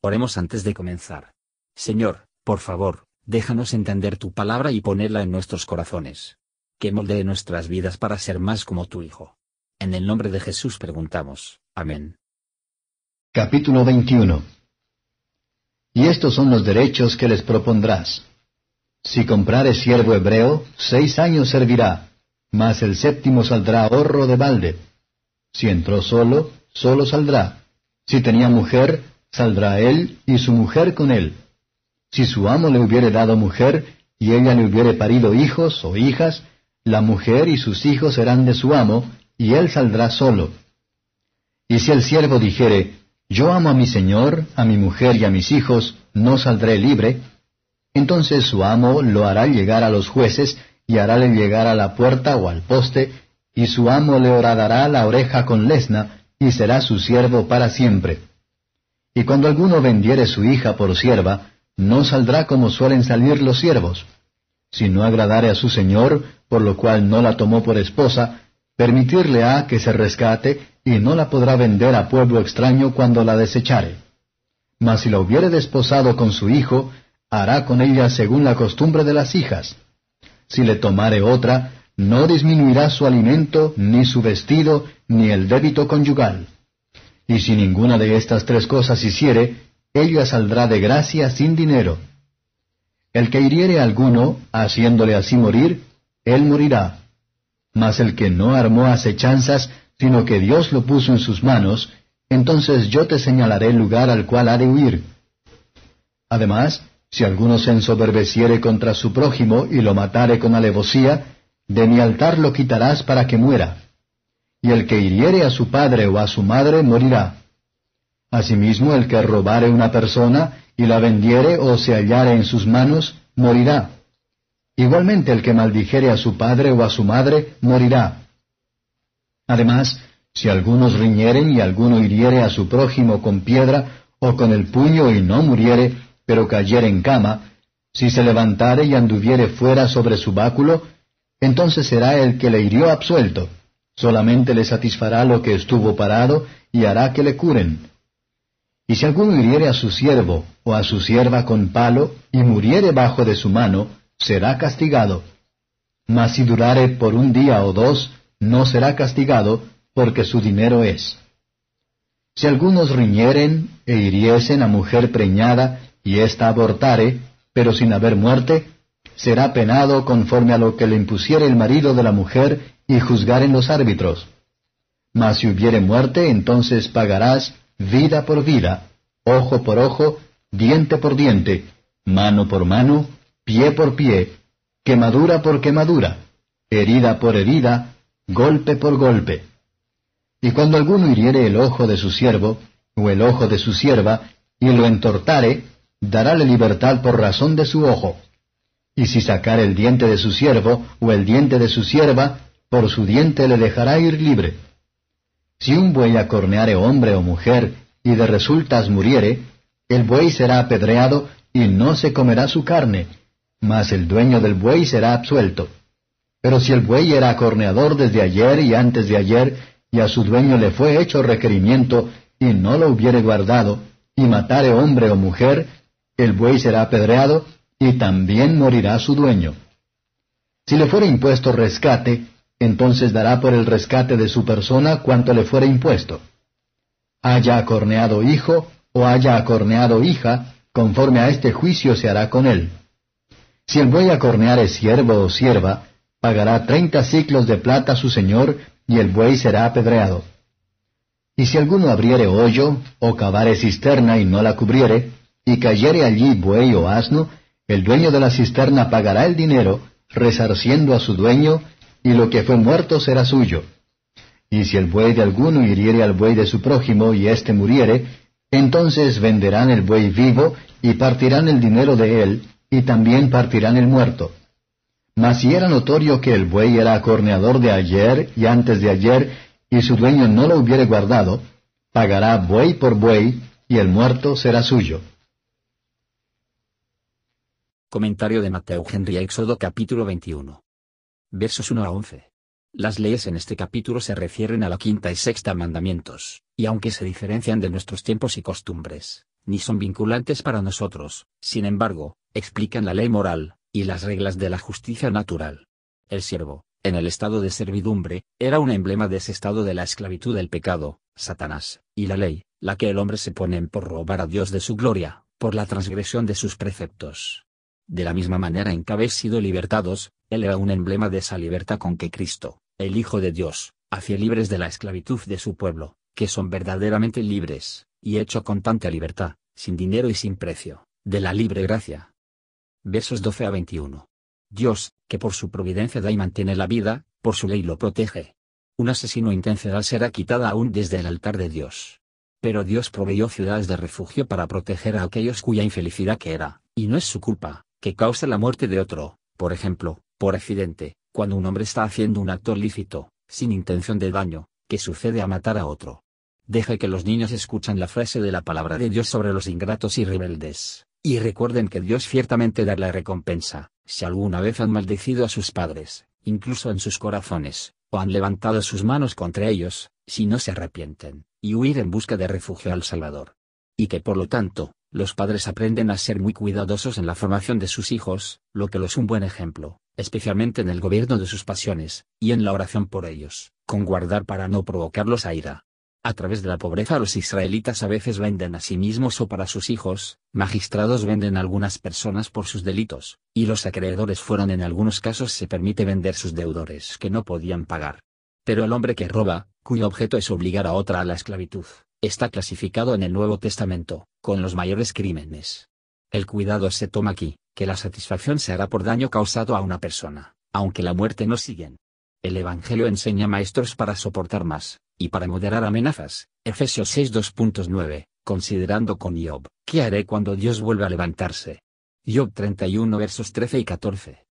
Oremos antes de comenzar. Señor, por favor, déjanos entender tu palabra y ponerla en nuestros corazones. Que moldee nuestras vidas para ser más como tu Hijo. En el nombre de Jesús preguntamos. Amén. Capítulo 21 Y estos son los derechos que les propondrás. Si comprares siervo hebreo, seis años servirá, mas el séptimo saldrá ahorro de balde. Si entró solo, solo saldrá. Si tenía mujer, saldrá él y su mujer con él. Si su amo le hubiere dado mujer, y ella le hubiere parido hijos o hijas, la mujer y sus hijos serán de su amo, y él saldrá solo. Y si el siervo dijere, Yo amo a mi señor, a mi mujer y a mis hijos, no saldré libre, entonces su amo lo hará llegar a los jueces, y harále llegar a la puerta o al poste, y su amo le horadará la oreja con lesna, y será su siervo para siempre. Y cuando alguno vendiere su hija por sierva, no saldrá como suelen salir los siervos. Si no agradare a su señor, por lo cual no la tomó por esposa, permitirle ha que se rescate, y no la podrá vender a pueblo extraño cuando la desechare. Mas si la hubiere desposado con su hijo, hará con ella según la costumbre de las hijas. Si le tomare otra, no disminuirá su alimento, ni su vestido, ni el débito conyugal. Y si ninguna de estas tres cosas hiciere, ella saldrá de gracia sin dinero. El que hiriere alguno, haciéndole así morir, él morirá. Mas el que no armó acechanzas, sino que Dios lo puso en sus manos, entonces yo te señalaré el lugar al cual ha de huir. Además, si alguno se ensoberbeciere contra su prójimo y lo matare con alevosía, de mi altar lo quitarás para que muera. Y el que hiriere a su padre o a su madre morirá. Asimismo, el que robare una persona y la vendiere o se hallare en sus manos, morirá. Igualmente el que maldijere a su padre o a su madre, morirá. Además, si algunos riñeren y alguno hiriere a su prójimo con piedra o con el puño y no muriere, pero cayere en cama, si se levantare y anduviere fuera sobre su báculo, entonces será el que le hirió absuelto, solamente le satisfará lo que estuvo parado y hará que le curen. Y si alguno hiriere a su siervo o a su sierva con palo y muriere bajo de su mano, será castigado. Mas si durare por un día o dos, no será castigado, porque su dinero es. Si algunos riñeren e hiriesen a mujer preñada y ésta abortare, pero sin haber muerte, será penado conforme a lo que le impusiere el marido de la mujer y juzgaren los árbitros. Mas si hubiere muerte, entonces pagarás vida por vida, ojo por ojo, diente por diente, mano por mano, pie por pie, quemadura por quemadura, herida por herida, golpe por golpe. Y cuando alguno hiriere el ojo de su siervo, o el ojo de su sierva, y lo entortare, darále libertad por razón de su ojo. Y si sacar el diente de su siervo o el diente de su sierva, por su diente le dejará ir libre. Si un buey acorneare hombre o mujer, y de resultas muriere, el buey será apedreado, y no se comerá su carne, mas el dueño del buey será absuelto. Pero si el buey era acorneador desde ayer y antes de ayer, y a su dueño le fue hecho requerimiento, y no lo hubiere guardado, y matare hombre o mujer, el buey será apedreado, y también morirá su dueño. Si le fuere impuesto rescate, entonces dará por el rescate de su persona cuanto le fuere impuesto. Haya acorneado hijo o haya acorneado hija, conforme a este juicio se hará con él. Si el buey acorneare siervo o sierva, pagará treinta ciclos de plata su señor, y el buey será apedreado. Y si alguno abriere hoyo, o cavare cisterna y no la cubriere, y cayere allí buey o asno, el dueño de la cisterna pagará el dinero, resarciendo a su dueño, y lo que fue muerto será suyo. Y si el buey de alguno hiriere al buey de su prójimo y éste muriere, entonces venderán el buey vivo y partirán el dinero de él, y también partirán el muerto. Mas si era notorio que el buey era acorneador de ayer y antes de ayer, y su dueño no lo hubiere guardado, pagará buey por buey, y el muerto será suyo. Comentario de Mateo Henry Éxodo capítulo 21. Versos 1 a 11. Las leyes en este capítulo se refieren a la quinta y sexta mandamientos, y aunque se diferencian de nuestros tiempos y costumbres, ni son vinculantes para nosotros, sin embargo, explican la ley moral, y las reglas de la justicia natural. El siervo, en el estado de servidumbre, era un emblema de ese estado de la esclavitud del pecado, Satanás, y la ley, la que el hombre se pone en por robar a Dios de su gloria, por la transgresión de sus preceptos. De la misma manera en que habéis sido libertados, él era un emblema de esa libertad con que Cristo, el Hijo de Dios, hacía libres de la esclavitud de su pueblo, que son verdaderamente libres, y hecho con tanta libertad, sin dinero y sin precio, de la libre gracia. Versos 12 a 21. Dios, que por su providencia da y mantiene la vida, por su ley lo protege. Un asesino intencional será quitada aún desde el altar de Dios. Pero Dios proveyó ciudades de refugio para proteger a aquellos cuya infelicidad que era, y no es su culpa, que causa la muerte de otro, por ejemplo, por accidente, cuando un hombre está haciendo un acto lícito, sin intención de daño, que sucede a matar a otro. Deje que los niños escuchan la frase de la palabra de Dios sobre los ingratos y rebeldes, y recuerden que Dios ciertamente da la recompensa, si alguna vez han maldecido a sus padres, incluso en sus corazones, o han levantado sus manos contra ellos, si no se arrepienten, y huir en busca de refugio al Salvador. Y que por lo tanto, los padres aprenden a ser muy cuidadosos en la formación de sus hijos, lo que lo es un buen ejemplo, especialmente en el gobierno de sus pasiones, y en la oración por ellos, con guardar para no provocarlos a ira. A través de la pobreza los israelitas a veces venden a sí mismos o para sus hijos, magistrados venden a algunas personas por sus delitos, y los acreedores fueron en algunos casos se permite vender sus deudores que no podían pagar. Pero el hombre que roba, cuyo objeto es obligar a otra a la esclavitud, está clasificado en el Nuevo Testamento, con los mayores crímenes. El cuidado se toma aquí, que la satisfacción se hará por daño causado a una persona, aunque la muerte no siguen. El Evangelio enseña maestros para soportar más, y para moderar amenazas. Efesios 6 2.9, considerando con Job, ¿qué haré cuando Dios vuelva a levantarse? Job 31 versos 13 y 14.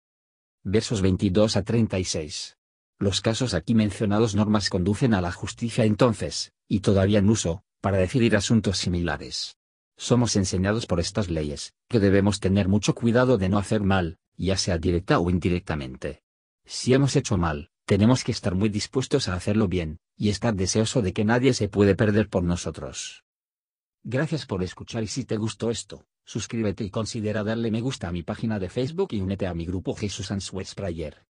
Versos 22 a 36. Los casos aquí mencionados normas conducen a la justicia entonces, y todavía en uso, para decidir asuntos similares. Somos enseñados por estas leyes, que debemos tener mucho cuidado de no hacer mal, ya sea directa o indirectamente. Si hemos hecho mal, tenemos que estar muy dispuestos a hacerlo bien, y estar deseoso de que nadie se puede perder por nosotros. Gracias por escuchar y si te gustó esto, suscríbete y considera darle me gusta a mi página de Facebook y únete a mi grupo Jesús Answers Prayer.